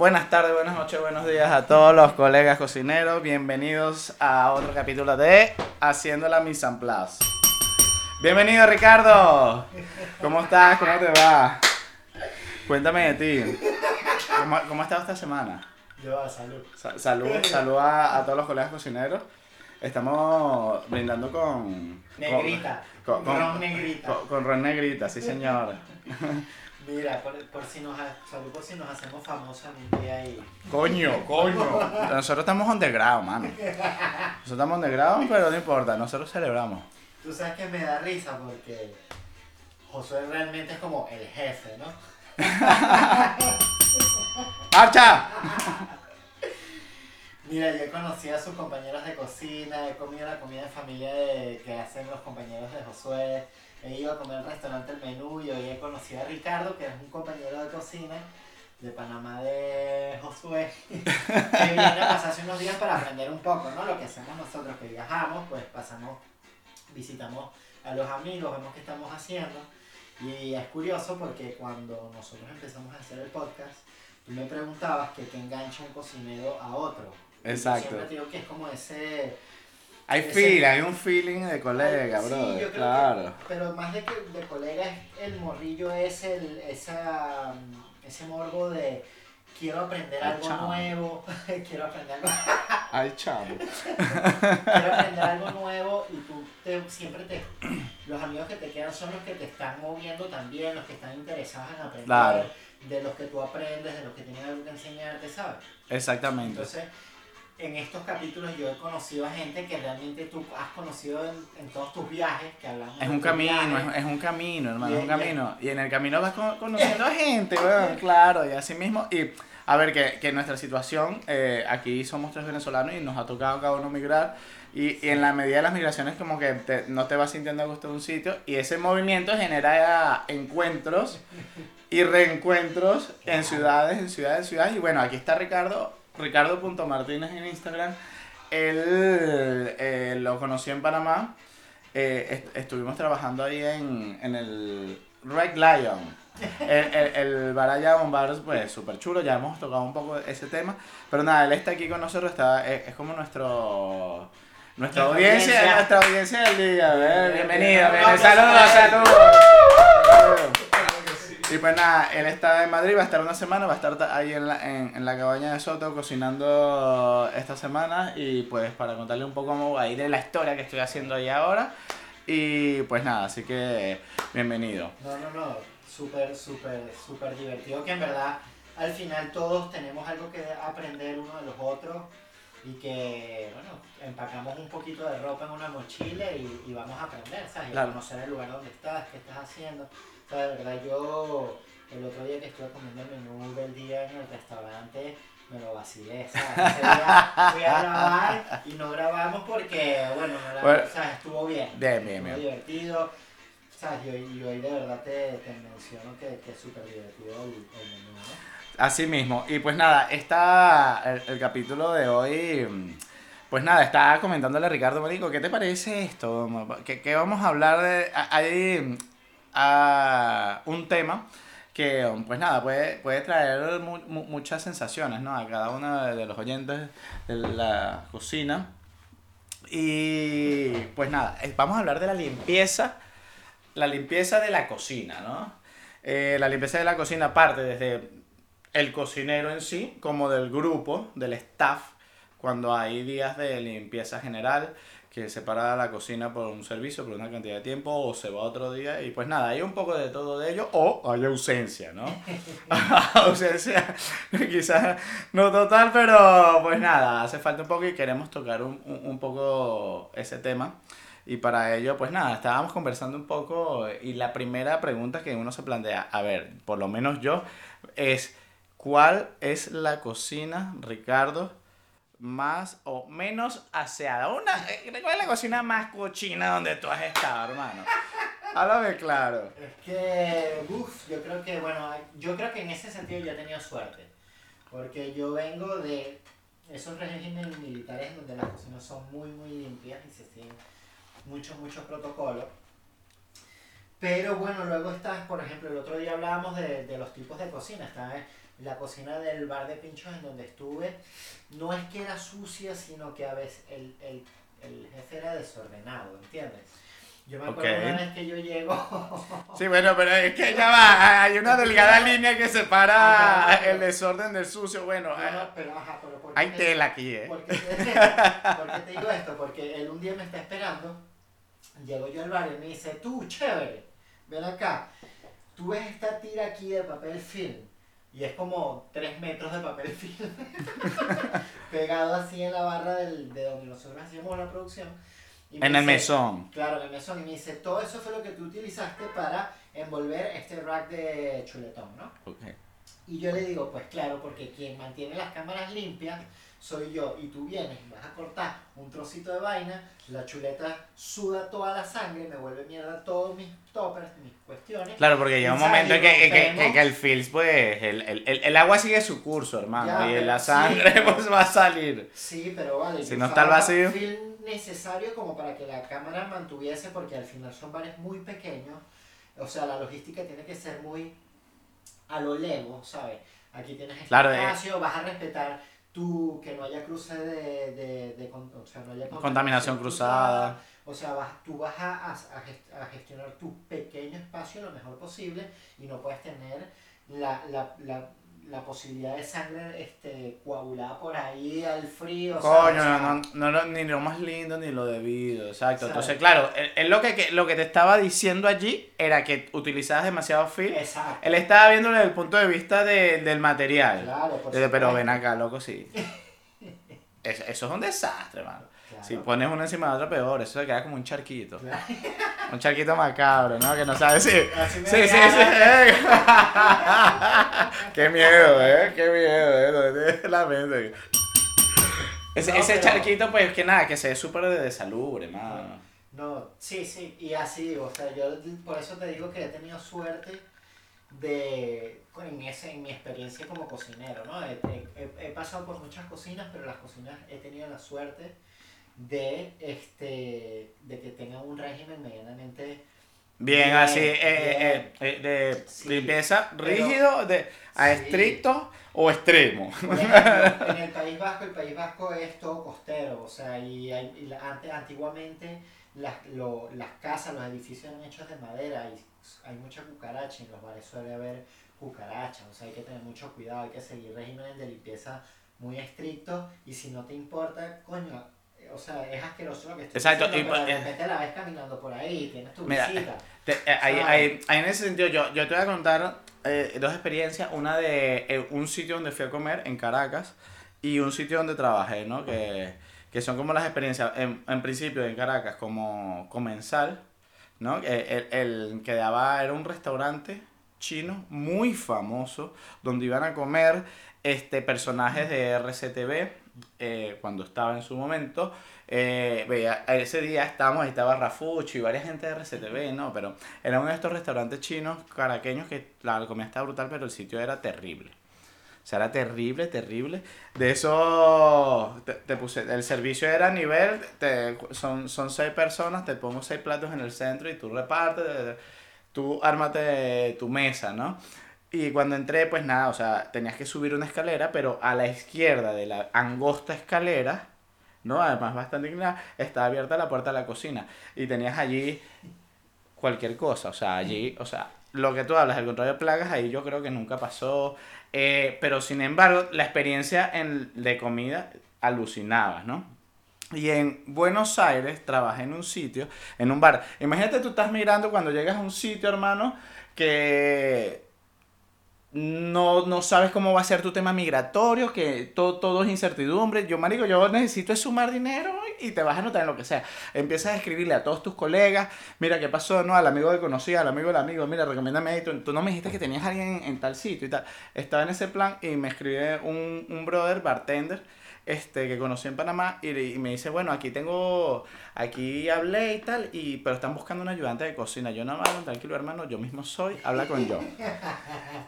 Buenas tardes, buenas noches, buenos días a todos los colegas cocineros. Bienvenidos a otro capítulo de Haciendo la Mise en Place. Bienvenido Ricardo. ¿Cómo estás? ¿Cómo te va? Cuéntame de ti. ¿Cómo, cómo has estado esta semana? Yo, salud. Sa- salud, salud a, a todos los colegas cocineros. Estamos brindando con... Negrita. Con, con, Ron negrita. con- con ron negrita, sí señor. Mira, por, por si nos, ha- salud por si nos hacemos famosos un día y... Coño, coño. Nosotros estamos underground, mano. Nosotros estamos underground, pero no importa, nosotros celebramos. Tú sabes que me da risa porque Josué realmente es como el jefe, ¿no? ¡Marcha! Mira, yo conocí a sus compañeros de cocina, he comido la comida de familia de- que hacen los compañeros de Josué, he ido a comer al restaurante El Menú y hoy he conocido a Ricardo, que es un compañero de cocina de Panamá de Josué, que viene a pasarse unos días para aprender un poco, ¿no? Lo que hacemos nosotros, que viajamos, pues pasamos, visitamos a los amigos, vemos qué estamos haciendo. Y es curioso porque cuando nosotros empezamos a hacer el podcast, tú me preguntabas que qué engancha un cocinero a otro. Yo Exacto. siempre te digo que es como ese... Hay Ese- feel, hay un feeling de colega, Sí, bro. yo creo Claro. que- pero más de que de colega es el morrillo es el, esa, ese morbo de quiero aprender Ay, algo chamo. nuevo, quiero aprender algo, Ay, chamo. quiero aprender algo nuevo y tú te, siempre te, los amigos que te quedan son los que te están moviendo también, los que están interesados en aprender, Claro. de los que tú aprendes, de los que tienen algo que enseñarte, ¿sabes? Exactamente. Entonces, en estos capítulos yo he conocido a gente que realmente tú has conocido en, en todos tus viajes, que hablamos Es un camino, es, es un camino, hermano, es un camino. Y en el camino vas con- conociendo a gente, weón, claro, y así mismo. Y a ver, que, que nuestra situación, eh, aquí somos tres venezolanos y nos ha tocado cada uno migrar. Y, y en la medida de las migraciones, como que te- no te vas sintiendo a gusto de un sitio. Y ese movimiento genera encuentros y reencuentros en ciudades, en ciudades, en ciudades. Y bueno, aquí está Ricardo, Ricardo.martínez en Instagram. Él eh, lo conocí en Panamá. Eh, est- estuvimos trabajando ahí en, en el Red Lion. El, el, el bar allá, un bar pues súper chulo, ya hemos tocado un poco ese tema. Pero nada, él está aquí con nosotros, está, es, es como nuestro... Nuestra audiencia, audiencia. nuestra audiencia del día. ¿eh? Bien, Bienvenido, bien. bienvenido. Saludos, saludos. Y pues nada, él está en Madrid, va a estar una semana, va a estar ta- ahí en la, en, en la cabaña de Soto cocinando esta semana y pues para contarle un poco cómo va a ir de la historia que estoy haciendo ahí ahora. Y pues nada, así que bienvenido. No, no, no, súper, súper, súper divertido que en verdad al final todos tenemos algo que aprender uno de los otros y que, bueno, empacamos un poquito de ropa en una mochila y, y vamos a aprender, ¿sabes? Y a Claro. conocer el lugar donde estás, qué estás haciendo. O sea, de verdad yo el otro día que estuve comiendo el menú del día en el restaurante me lo vacilé, ¿sabes? Ese día fui a grabar y no grabamos porque, bueno, no la- Bueno. o sea, estuvo bien. Bien, bien, bien. divertido. O sea, yo, y hoy de verdad te, te menciono que, que es súper divertido el, el menú, ¿no? Así mismo. Y pues nada, está el, el capítulo de hoy. Pues nada, estaba comentándole a Ricardo Marico, ¿qué te parece esto? ¿Qué, qué vamos a hablar de.? Hay a un tema que, pues nada, puede, puede traer mu- mu- muchas sensaciones, ¿no? A cada uno de, de los oyentes de la cocina. Y pues nada, eh, vamos a hablar de la limpieza, la limpieza de la cocina, ¿no? Eh, la limpieza de la cocina parte desde el cocinero en sí, como del grupo, del staff, cuando hay días de limpieza general, que se para la cocina por un servicio, por una cantidad de tiempo, o se va otro día, y pues nada, hay un poco de todo de ello, o hay ausencia, ¿no? ausencia, quizás no total, pero pues nada, hace falta un poco y queremos tocar un, un, un poco ese tema. Y para ello, pues nada, estábamos conversando un poco y la primera pregunta que uno se plantea, a ver, por lo menos yo, es ¿cuál es la cocina, Ricardo, más o menos aseada? Una, eh, ¿Cuál la cocina más cochina donde tú has estado, hermano? Háblame claro. Es que, uff, yo creo que, bueno, yo creo que en ese sentido yo he tenido suerte. Porque yo vengo de esos regímenes militares donde las cocinas son muy, muy limpias y se siguen muchos, muchos protocolos. Pero bueno, luego estás, por ejemplo, el otro día hablábamos de, de los tipos de cocina. Está la cocina del bar de pinchos en donde estuve, no es que era sucia, sino que a veces el, el, el jefe era desordenado, ¿entiendes? Yo me acuerdo Ok. una vez que yo llego. Sí, bueno, pero es que ya va, hay una delgada línea que separa Ajá. el desorden del sucio. Bueno, No, eh, pero ajá, pero ¿por qué hay te- tela aquí, ¿eh? ¿Por qué, te, por qué te digo esto? Porque él un día me está esperando, llego yo al bar y me dice, tú, chévere, ven acá, tú ves esta tira aquí de papel film, y es como 3 metros de papel film, pegado así en la barra del, de donde nosotros hacíamos la producción. y me En el dice- mesón. Claro, en el mesón, y me dice, todo eso fue lo que tú utilizaste para envolver este rack de chuletón, ¿no? Ok. Y yo le digo, pues claro, porque quien mantiene las cámaras limpias soy yo. Y tú vienes y vas a cortar un trocito de vaina, la chuleta suda toda la sangre, me vuelve mierda todos mis toppers, mis cuestiones. Claro, porque llega un momento en que, que, que, que el films, pues, el, el, el, el agua sigue su curso, hermano, Ya, y la sí, sangre pero- pues va a salir. Sí, pero vale. Si no está el vacío. film necesario como para que la cámara mantuviese, porque al final son bares muy pequeños. O sea, la logística tiene que ser muy a lo lego, ¿sabes? Aquí tienes Claro, eh. espacio, vas a respetar tú, que no haya cruce de, de, de o sea, no haya Contaminación cruzada. O sea, vas, tú vas a, a gestionar tu pequeño espacio lo mejor posible y no puedes tener la, la, la, la posibilidad de sangre este, coagulada por ahí al frío. Coño, no, no, no, ni lo más lindo ni lo debido, exacto. ¿Sabes? Entonces, claro, él, él lo, que, que- lo que te estaba diciendo allí era que utilizabas demasiado film. Exacto. Él estaba viéndolo desde el punto de vista de- del material. Claro, por pero ven acá, loco, sí. Eso, eso es un desastre, mano. Claro. Si pones uno encima de otro, peor. Eso se queda como un charquito. Claro. Un charquito macabro, ¿no? Que no sabes si. Así Sí, sí, sí. eh. Qué miedo, ¿eh? Qué miedo, ¿eh? ¿Dónde tienes la mente? Ese, No, ese pero- charquito, pues que nada, que se ve súper de salubre, mano. No, sí, sí, y así, o sea, yo por eso te digo que he tenido suerte de, en, ese, en mi experiencia como cocinero, ¿no? He, he- he pasado por muchas cocinas, pero las cocinas he tenido la suerte de, este, de que tengan un régimen medianamente... Bien, Bien, así, eh, eh, eh, de Sí, limpieza rígido, de, a Sí. estricto o extremo. Por ejemplo, en el País Vasco, el País Vasco es todo costero, o sea, y, hay- y la- ante- antiguamente las, lo- las casas, los edificios eran hechos de madera y hay mucha cucaracha, y en los bares suele haber cucarachas, o sea, hay que tener mucho cuidado, hay que seguir regímenes de limpieza muy estrictos y si no te importa, coño, o sea, es asqueroso lo que estoy Exacto, diciendo, y pero de eh, repente la ves caminando por ahí, tienes tu Mira, visita. Te- eh, en ese sentido, yo, yo te voy a contar eh, dos experiencias. Una de eh, un sitio donde fui a comer en Caracas y un sitio donde trabajé, ¿no? Que, que son como las experiencias, en, en principio en Caracas, como comensal, ¿no? Que El, el que daba, era un restaurante chino muy famoso, donde iban a comer este, personajes de RCTV, eh, cuando estaba en su momento. Eh, veía, ese día estábamos, estaba Rafucho y varias gente de RCTV, ¿no? Pero era uno de estos restaurantes chinos caraqueños que la comida estaba brutal, pero el sitio era terrible. O sea, era terrible, terrible. De eso te, te puse, el servicio era a nivel, te- son, son seis personas, te pongo seis platos en el centro y tú repartes, tú ármate tu mesa, ¿no? Y cuando entré, pues nada, o sea, tenías que subir una escalera, pero a la izquierda de la angosta escalera, ¿no? Además bastante inclinada, estaba abierta la puerta de la cocina. Y tenías allí cualquier cosa, o sea, allí, o sea, lo que tú hablas, el control de plagas, ahí yo creo que nunca pasó. Eh, pero sin embargo, la experiencia en, de comida alucinaba, ¿no? Y en Buenos Aires trabajé en un sitio, en un bar. Imagínate tú estás mirando cuando llegas a un sitio, hermano, que no, no sabes cómo va a ser tu tema migratorio, que todo, todo es incertidumbre. Yo, marico, yo necesito es sumar dinero y te vas a anotar en lo que sea. Empiezas a escribirle a todos tus colegas, mira qué pasó, no, al amigo que conocí, al amigo del amigo, mira, recomiéndame ahí, tú, no me dijiste que tenías a alguien en, en tal sitio y tal. Estaba en ese plan y me escribe un, un brother, bartender, este, que conocí en Panamá y, y me dice, bueno, aquí tengo, aquí hablé y tal, y, pero están buscando un ayudante de cocina. Yo no, mano, tranquilo hermano, yo mismo soy, habla con yo.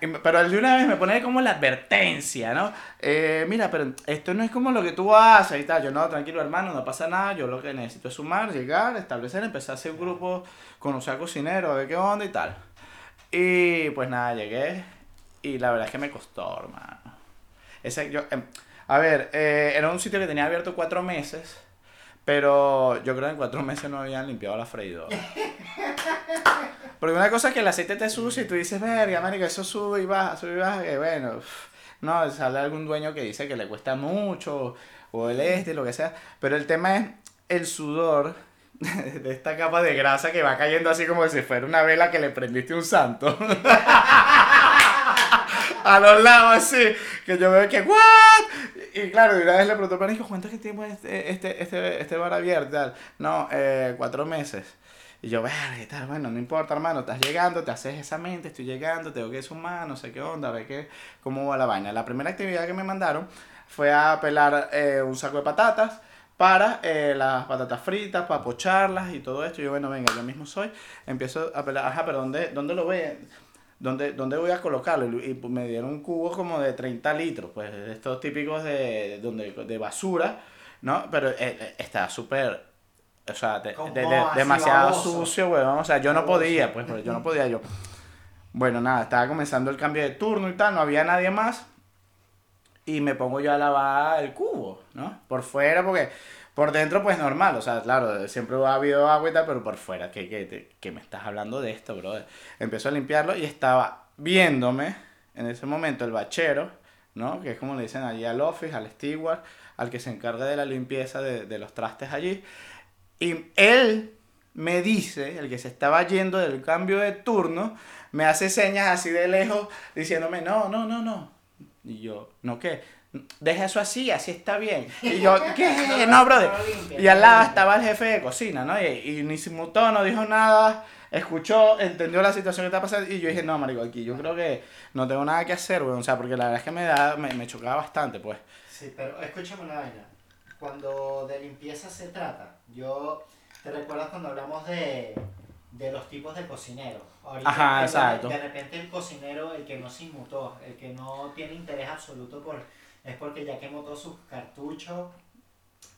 Y Pero de una vez me pone como la advertencia, ¿no? Eh, mira, pero esto no es como lo que tú haces y tal. Yo no, tranquilo hermano, no pasa nada. Yo lo que necesito es sumar, llegar, establecer, empezar a hacer un grupo, conocer a cocineros, ver qué onda y tal. Y pues nada, llegué y la verdad es que me costó, hermano. Ese, yo, em, a ver, eh, era un sitio que tenía abierto cuatro meses, pero yo creo que en cuatro meses no habían limpiado la freidora. Porque una cosa es que el aceite te sucia y tú dices, verga, marico, eso sube y baja, sube y baja, que bueno, no, sale algún dueño que dice que le cuesta mucho, o el este, lo que sea, pero el tema es el sudor de esta capa de grasa que va cayendo así como si fuera una vela que le prendiste un santo. a los lados así, que yo veo que, ¿what? Y claro, y una vez le pregunto al hijo, ¿cuánto tiempo es este, este, este, este bar abierto? Tal? No, eh, cuatro meses. Y yo, verga, y tal, bueno, no importa, hermano, estás llegando, te haces esa mente, estoy llegando, tengo que sumar, no sé qué onda, a ver qué, cómo va la vaina. La primera actividad que me mandaron fue a pelar eh, un saco de patatas para eh, las patatas fritas, para pocharlas y todo esto. Yo, bueno, venga, yo mismo soy. Empiezo a pelar, ajá, pero ¿dónde, dónde lo ve? ¿Dónde, ¿Dónde voy a colocarlo? Y pues, me dieron un cubo como de 30 litros, pues estos típicos de, donde, de basura, ¿no? Pero eh, está súper o sea, de, demasiado sucio, weón. O sea, yo no podía, pues, yo no podía yo. Bueno, nada, estaba comenzando el cambio de turno y tal, no había nadie más. Y me pongo yo a lavar el cubo, ¿no? Por fuera, porque por dentro, pues normal, o sea, claro, siempre ha habido agua y pero por fuera, que, que, que me estás hablando de esto, brother. Empezó a limpiarlo y estaba viéndome en ese momento el bachero, ¿no? Que es como le dicen allí al office, al steward, al que se encarga de la limpieza de, de los trastes allí. Y él me dice, el que se estaba yendo del cambio de turno, me hace señas así de lejos diciéndome, no, no, no, no. Y yo, ¿no qué? Deja eso así, así está bien. Y yo, ¿qué? No, brother. Y al lado estaba el jefe de cocina, ¿no? Y, y ni se mutó, no dijo nada, escuchó, entendió la situación que estaba pasando. Y yo dije, no, marico, aquí yo creo que no tengo nada que hacer. O sea, porque la verdad es que me, da, me, me chocaba bastante, pues. Sí, pero escúchame una vaina cuando de limpieza se trata, yo, ¿te recuerdas cuando hablamos de, de los tipos de cocineros? Ajá, exacto. De, repente el cocinero, el que no se inmutó, el que no tiene interés absoluto por, es porque ya quemó todos sus cartuchos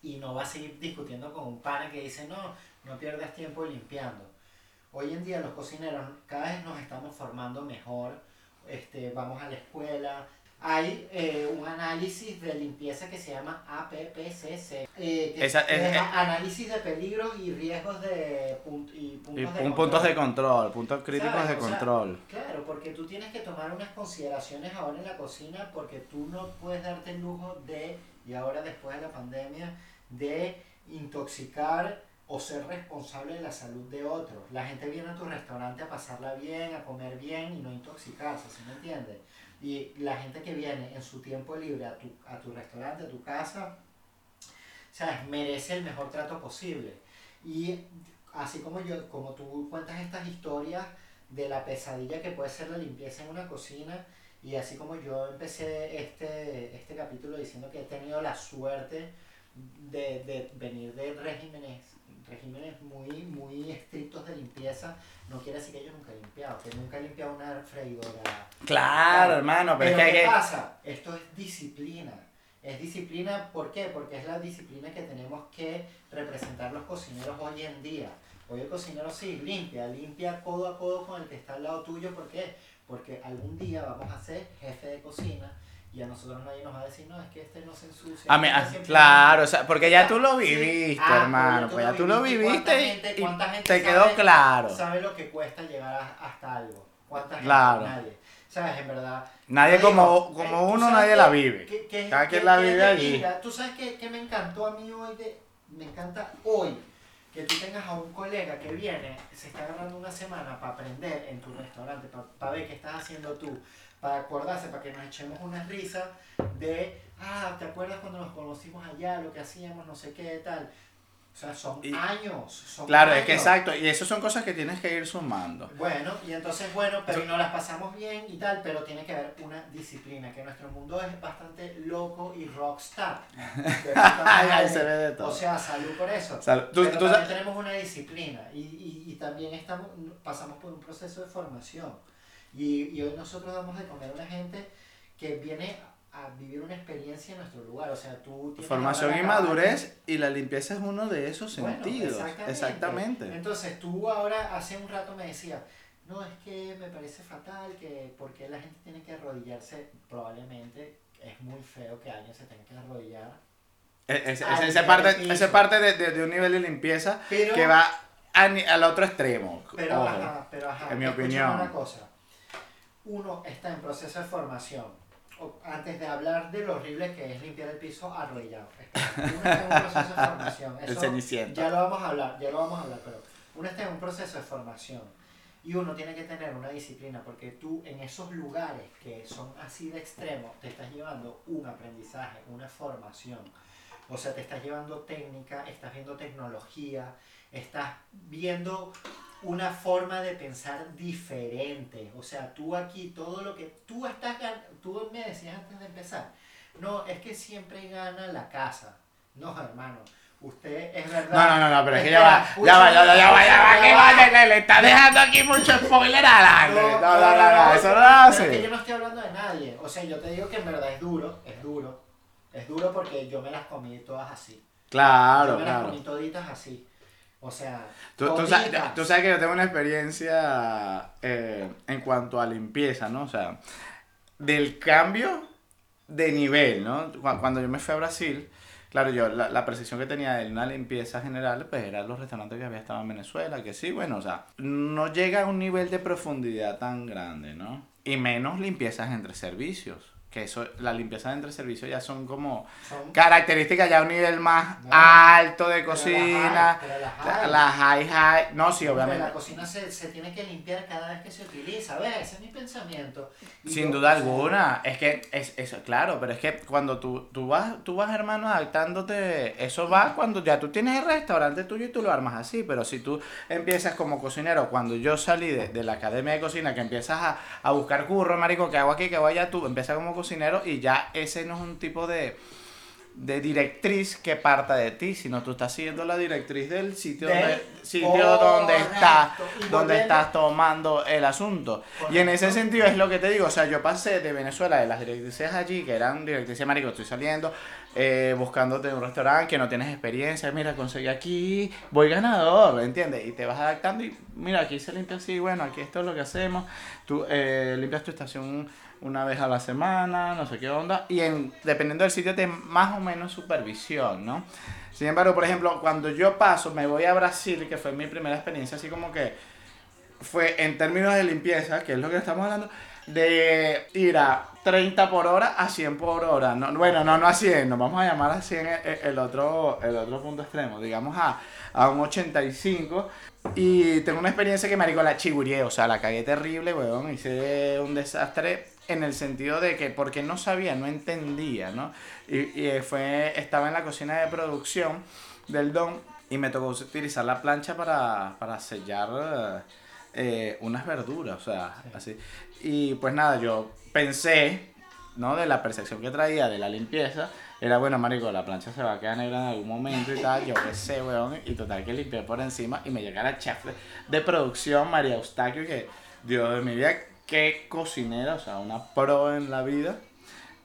y no va a seguir discutiendo con un pana que dice, no, no pierdas tiempo limpiando. Hoy en día los cocineros cada vez nos estamos formando mejor, este, vamos a la escuela, hay eh, un análisis de limpieza que se llama APPCC, eh, que es, análisis de peligros y riesgos de y puntos, de, control. puntos de control, puntos críticos de control. claro, porque tú tienes que tomar unas consideraciones ahora en la cocina porque tú no puedes darte el lujo de, y ahora después de la pandemia, de intoxicar o ser responsable de la salud de otros. La gente viene a tu restaurante a pasarla bien, a comer bien y no intoxicarse, ¿sí me entiendes? Y la gente que viene en su tiempo libre a tu, a tu restaurante, a tu casa, ¿sabes? merece el mejor trato posible. Y así como, yo, como tú cuentas estas historias de la pesadilla que puede ser la limpieza en una cocina, y así como yo empecé este, este capítulo diciendo que he tenido la suerte de, de venir de regímenes regímenes muy, muy estrictos de limpieza, no quiere decir que yo nunca he limpiado, que nunca he limpiado una freidora. Claro, hermano, pero, es que ¿qué pasa? Esto es disciplina. Es disciplina, ¿por qué? Porque es la disciplina que tenemos que representar los cocineros hoy en día. Hoy el cocinero sí, limpia, limpia codo a codo con el que está al lado tuyo, ¿por qué? Porque algún día vamos a ser jefe de cocina, y a nosotros nadie nos va a decir, no, es que este no se ensucia. A ah, claro, o sea, porque ya tú lo viviste, ah, hermano, pues ya tú lo viviste y, te quedó claro. Sabe lo que cuesta llegar hasta algo. ¿Cuánta gente? Nadie. ¿Sabes? En verdad. Nadie como, como eh, uno, nadie la vive. Cada quien la vive allí. Tú sabes que, que me encantó a mí hoy, de, me encanta hoy que tú tengas a un colega que viene, se está agarrando una semana para aprender en tu restaurante, para ver qué estás haciendo tú, para acordarse, para que nos echemos una risa de, ah, ¿te acuerdas cuando nos conocimos allá, lo que hacíamos, no sé qué, tal? O sea, son años. claro, es que exacto, y eso son cosas que tienes que ir sumando. Bueno, y entonces, bueno, pero no las pasamos bien y tal, pero tiene que haber una disciplina, que nuestro mundo es bastante loco y rockstar. Ahí se ve de todo. O sea, salud por eso. Salud. pero también tenemos una disciplina y, y, y también estamos, pasamos por un proceso de formación. Y, y hoy nosotros damos de comer a una gente que viene a vivir una experiencia en nuestro lugar. O sea, tú Formación y madurez y la limpieza es uno de esos sentidos. Exactamente. Entonces, tú ahora hace un rato me decías, no, es que me parece fatal, que porque la gente tiene que arrodillarse, probablemente es muy feo que alguien se tenga que arrodillar. Esa Al es parte, piso. esa parte de, de- de un nivel de limpieza Pero- que va a al otro extremo. Pero, ajá, pero, ajá, en mi opinión. una cosa. Uno está en proceso de formación. Antes de hablar de lo horrible que es limpiar el piso arrodillado. Uno está en un proceso de formación. Eso. Ya lo vamos a hablar, ya lo vamos a hablar, pero uno está en un proceso de formación. Y uno tiene que tener una disciplina porque tú en esos lugares que son así de extremos te estás llevando un aprendizaje, una formación. O sea, te estás llevando técnica, estás viendo tecnología, estás viendo una forma de pensar diferente. O sea, tú aquí, todo lo que tú estás tú me decías antes de empezar, no, es que siempre gana la casa. No, hermano, usted es verdad. No, no, no, no, pero es que ya va, ya va, ya va, ya va, ya va, que le, está dejando aquí mucho spoiler adelante. No, no, no, no, eso no lo Pero es que hace. yo no estoy hablando de nadie. O sea, yo te digo que en verdad es duro, es duro. Es duro porque yo me las comí todas así. yo Claro, me las comí toditas así. O sea, Tú, tú sabes, tú sabes que yo tengo una experiencia eh, en cuanto a limpieza, ¿no? O sea, del cambio de nivel, ¿no? Cu- Cuando yo me fui a Brasil, claro, yo la, la percepción que tenía de una limpieza general, pues eran los restaurantes que había estado en Venezuela, que sí, bueno, o sea, no llega a un nivel de profundidad tan grande, ¿no? Y menos limpiezas entre servicios. Que eso, la limpieza entre servicios ya son como Son- características ya a un nivel más No, alto de cocina. las hay. Las high high. No, sí, obviamente. La cocina se, se tiene que limpiar cada vez que se utiliza. ¿Ves? Ese es mi pensamiento. Y Sin duda alguna. Es que, es, eso, claro, pero es que cuando tú, tú vas, tú vas, hermano, adaptándote, eso va cuando ya tú tienes el restaurante tuyo y tú lo armas así. Pero si tú empiezas como cocinero, cuando yo salí de, de la academia de cocina, que empiezas a, a buscar curro, marico, que hago aquí, que hago allá, tú empiezas como cocinero y ya ese no es un tipo de, de directriz que parta de ti, sino tú estás siguiendo la directriz del sitio, Del- donde, sitio donde estás, donde estás tomando el asunto. Y en ese sentido es lo que te digo, o sea, yo pasé de Venezuela, de las directrices allí, que eran directrices, marico, estoy saliendo, eh, buscándote un restaurante que no tienes experiencia, mira, conseguí aquí, voy ganador, ¿entiendes? Y te vas adaptando y mira, aquí se limpia así, bueno, aquí esto es lo que hacemos, tú eh, limpias tu estación una vez a la semana, no sé qué onda, y en, dependiendo del sitio te más o menos supervisión, ¿no? Sin embargo, por ejemplo, cuando yo paso, me voy a Brasil, que fue mi primera experiencia, así como que fue en términos de limpieza, que es lo que estamos hablando, de ir a 30 por hora a 100 por hora. No, bueno, no, no a 100, nos vamos a llamar a 100 el, el otro, el otro punto extremo, digamos a, a un 85. Y tengo una experiencia que, marico, la chigurié, o sea, la cagué terrible, weón, hice un desastre en el sentido de que, porque no sabía, no entendía, ¿no? Y, y fue, estaba en la cocina de producción del Don y me tocó utilizar la plancha para, para sellar eh, unas verduras, o sea, así. Y pues nada, yo pensé, ¿no? De la percepción que traía de la limpieza, era bueno, marico, la plancha se va a quedar negra en algún momento y tal, yo qué sé, weón, y total que limpié por encima y me llega la chef de, de producción, María Eustaquio, que, Dios de mi vida, qué cocinera, o sea, una pro en la vida.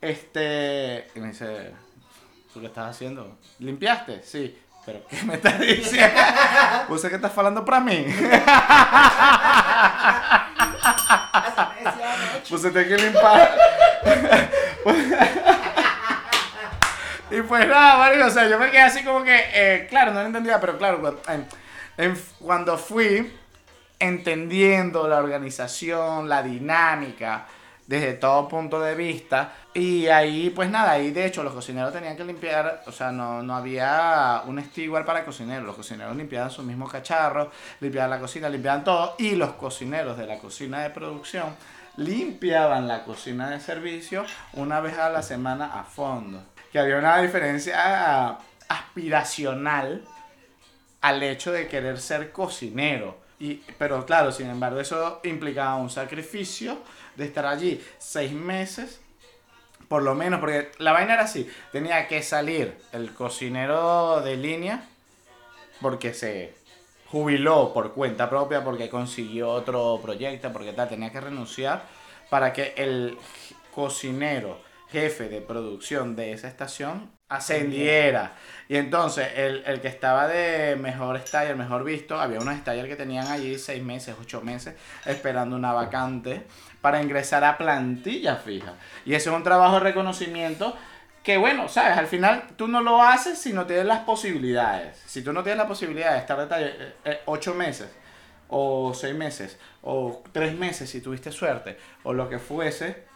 Este, y me dice, ¿tú qué estás haciendo? ¿Limpiaste? Sí. ¿Pero qué me estás diciendo? ¿Usted que estás hablando para mí? Pues se tiene que limpar. y pues nada, marico, o sea, yo me quedé así como que, eh, claro, no lo entendía, pero claro, en- cuando fui entendiendo la organización, la dinámica, desde todo punto de vista, y ahí, pues nada, ahí de hecho los cocineros tenían que limpiar, o sea, no, no había un estigual para cocineros, los cocineros limpiaban sus mismos cacharros, limpiaban la cocina, limpiaban todo, y los cocineros de la cocina de producción limpiaban la cocina de servicio una vez a la semana a fondo. Que había una diferencia aspiracional al hecho de querer ser cocinero. Y, pero claro, sin embargo, eso implicaba un sacrificio de estar allí seis meses, por lo menos, porque la vaina era así, tenía que salir el cocinero de línea, porque se jubiló por cuenta propia, porque consiguió otro proyecto, porque tal, tenía que renunciar para que el cocinero jefe de producción de esa estación ascendiera. Y entonces el, el que estaba de mejor staller, mejor visto, había unos staller que tenían allí seis meses, ocho meses, esperando una vacante para ingresar a plantilla fija. Y ese es un trabajo de reconocimiento que bueno, sabes, al final tú no lo haces si no tienes las posibilidades. Si tú no tienes la posibilidad de estar de taller eh, eh, ocho meses, o seis meses, o tres meses si tuviste suerte, o lo que fuese,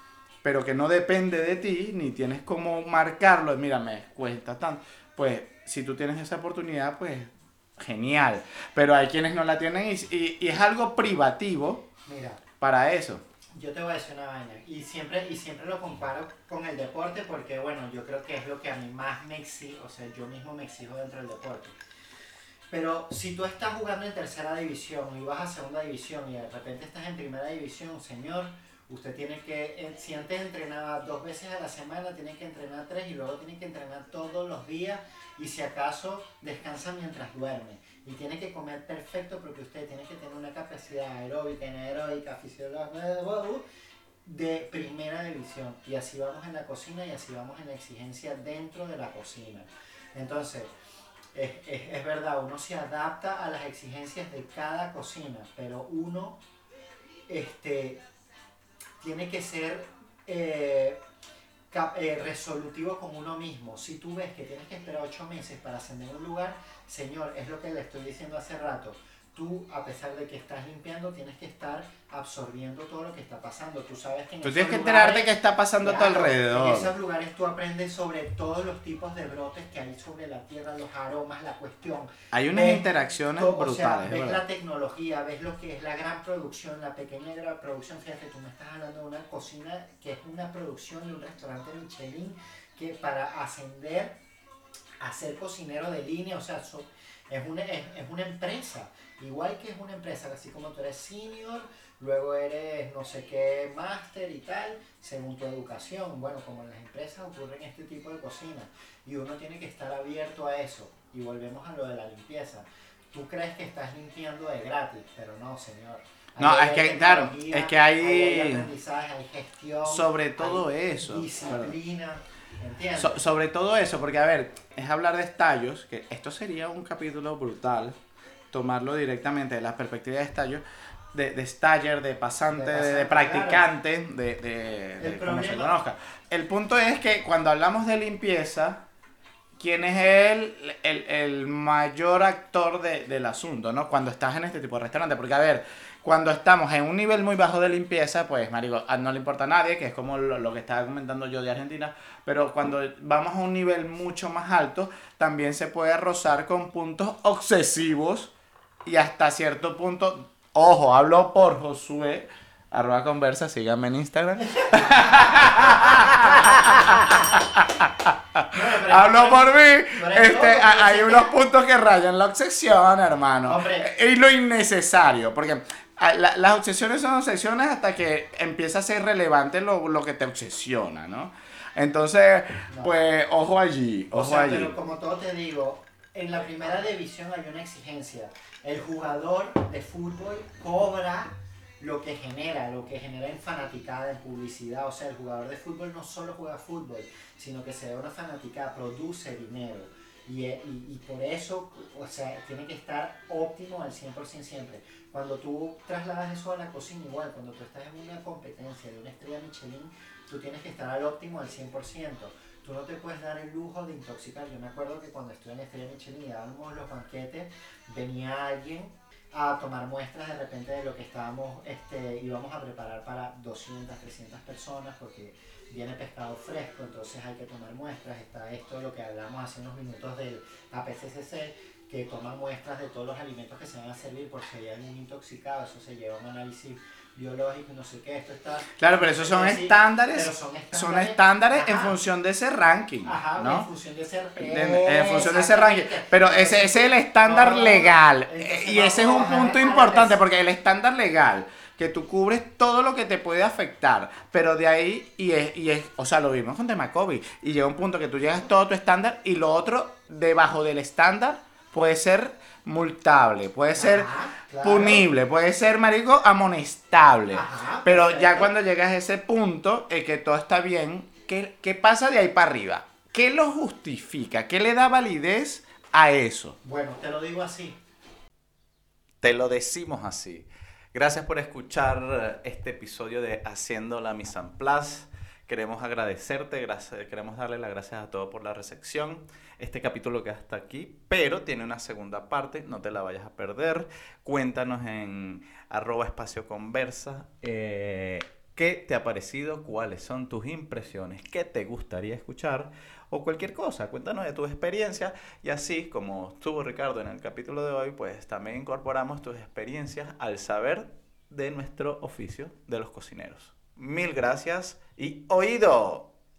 pero que no depende de ti, ni tienes como marcarlo, mira, me cuesta tanto, pues si tú tienes esa oportunidad, pues genial. Pero hay quienes no la tienen y, y- y es algo privativo Mira, para eso. yo te voy a decir una vaina. Y siempre, y siempre lo comparo con el deporte porque, bueno, yo creo que es lo que a mí más me exijo, o sea, yo mismo me exijo dentro del deporte. Pero si tú estás jugando en tercera división y vas a segunda división y de repente estás en primera división, señor, usted tiene que, eh, si antes entrenaba dos veces a la semana, tiene que entrenar tres y luego tiene que entrenar todos los días y si acaso descansa mientras duerme. Y tiene que comer perfecto porque usted tiene que tener una capacidad aeróbica, anaeróbica, fisiológica, de primera división. Y así vamos en la cocina y así vamos en la exigencia dentro de la cocina. Entonces, es, es- es verdad, uno se adapta a las exigencias de cada cocina, pero uno este, tiene que ser eh, eh, resolutivo con uno mismo. Si tú ves que tienes que esperar ocho meses para ascender un lugar, señor, es lo que le estoy diciendo hace rato. Tú, a pesar de que estás limpiando, tienes que estar absorbiendo todo lo que está pasando. Tú sabes que en Tú esos tienes que lugares- enterarte qué está pasando a tu Claro, En alrededor. esos lugares tú aprendes sobre todos los tipos de brotes que hay sobre la tierra, los aromas, la cuestión. Hay unas ves interacciones todo, o sea, brutales, ves ¿verdad? la tecnología, ves lo que es la gran producción, la pequeña gran producción. Fíjate, tú me estás hablando de una cocina que es una producción de un restaurante Michelin que para ascender a ser cocinero de línea, o sea, so- es, una, es, es una empresa. Igual que es una empresa, así como tú eres senior, luego eres no sé qué máster y tal, según tu educación. Bueno, como en las empresas ocurren este tipo de cocinas y uno tiene que estar abierto a eso. Y volvemos a lo de la limpieza. Tú crees que estás limpiando de gratis, pero no, señor. No, es que, claro, es que hay- hay hay gestión, Sobre todo hay eso. disciplina, So- sobre todo eso, porque a ver, es hablar de estallos, que esto sería un capítulo brutal, tomarlo directamente de la perspectiva de estallos, de, de staller, de pasante, De de, practicante, de, de, como se conozca. El punto es que cuando hablamos de limpieza, ¿quién es el, el, el mayor actor de- del asunto, no? Cuando estás en este tipo de restaurante, porque a ver, cuando estamos en un nivel muy bajo de limpieza, pues, marico, no le importa a nadie, que es como lo, lo que estaba comentando yo de Argentina, pero cuando vamos a un nivel mucho más alto, también se puede rozar con puntos obsesivos y hasta cierto punto, ojo, hablo por Josué, arroba conversa, síganme en Instagram. Hablo por mí. Este, hay unos puntos que rayan la obsesión, hermano. Hombre. Y lo innecesario. Porque la- las obsesiones son obsesiones hasta que empieza a ser relevante lo, lo que te obsesiona, ¿no? Entonces, No. pues, ojo allí, O ojo sea, allí. pero como todo te digo, en la primera división hay una exigencia. El jugador de fútbol cobra lo que genera, lo que genera en fanaticada, en publicidad. O sea, el jugador de fútbol no solo juega fútbol, sino que se da una fanaticada, produce dinero. Y, eh, y, y por eso, o sea, tiene que estar óptimo al 100% siempre. Cuando tú trasladas eso a la cocina, igual, cuando tú estás en una competencia de una estrella Michelin, tú tienes que estar al óptimo al 100%. Tú no te puedes dar el lujo de intoxicar. Yo me acuerdo que cuando estuve en Estrella Michelin y dábamos los banquetes, venía alguien a tomar muestras de repente de lo que estábamos, este, íbamos a preparar para 200, 300 personas, porque viene pescado fresco, entonces hay que tomar muestras. Está esto, lo que hablamos hace unos minutos del APCCC, que toma muestras de todos los alimentos que se van a servir por si hay algún intoxicado, eso se lleva a un análisis biológico no sé qué, esto está... Claro, pero esos son estándares. pero son estándares, Son estándares en función de ese ranking, Ajá, en ¿no? función de ese, De- en función de ese ranking. Pero ese, ese es el estándar No, no, no. legal. Entonces Y ese es un punto importante porque el estándar legal, que tú cubres todo lo que te puede afectar, pero de ahí, y es, y es, o sea, lo vimos con tema COVID, y llega un punto que tú llegas todo tu estándar y lo otro debajo del estándar puede ser multable, puede ser Ajá, claro. punible, puede ser, marico, amonestable. Ajá, Pero perfecto. ya cuando llegas a ese punto, en que todo está bien, ¿qué, qué pasa de ahí para arriba? ¿Qué lo justifica? ¿Qué le da validez a eso? Bueno, te lo digo así. Te lo decimos así. Gracias por escuchar este episodio de Haciendo la Mise en Place. Queremos agradecerte, queremos darle las gracias a todos por la recepción. Este capítulo queda hasta aquí, pero tiene una segunda parte, no te la vayas a perder. Cuéntanos en arroba espacio conversa eh, qué te ha parecido, cuáles son tus impresiones, qué te gustaría escuchar o cualquier cosa. Cuéntanos de tu experiencia y así como estuvo Ricardo en el capítulo de hoy, pues también incorporamos tus experiencias al saber de nuestro oficio de los cocineros. Mil gracias y oído.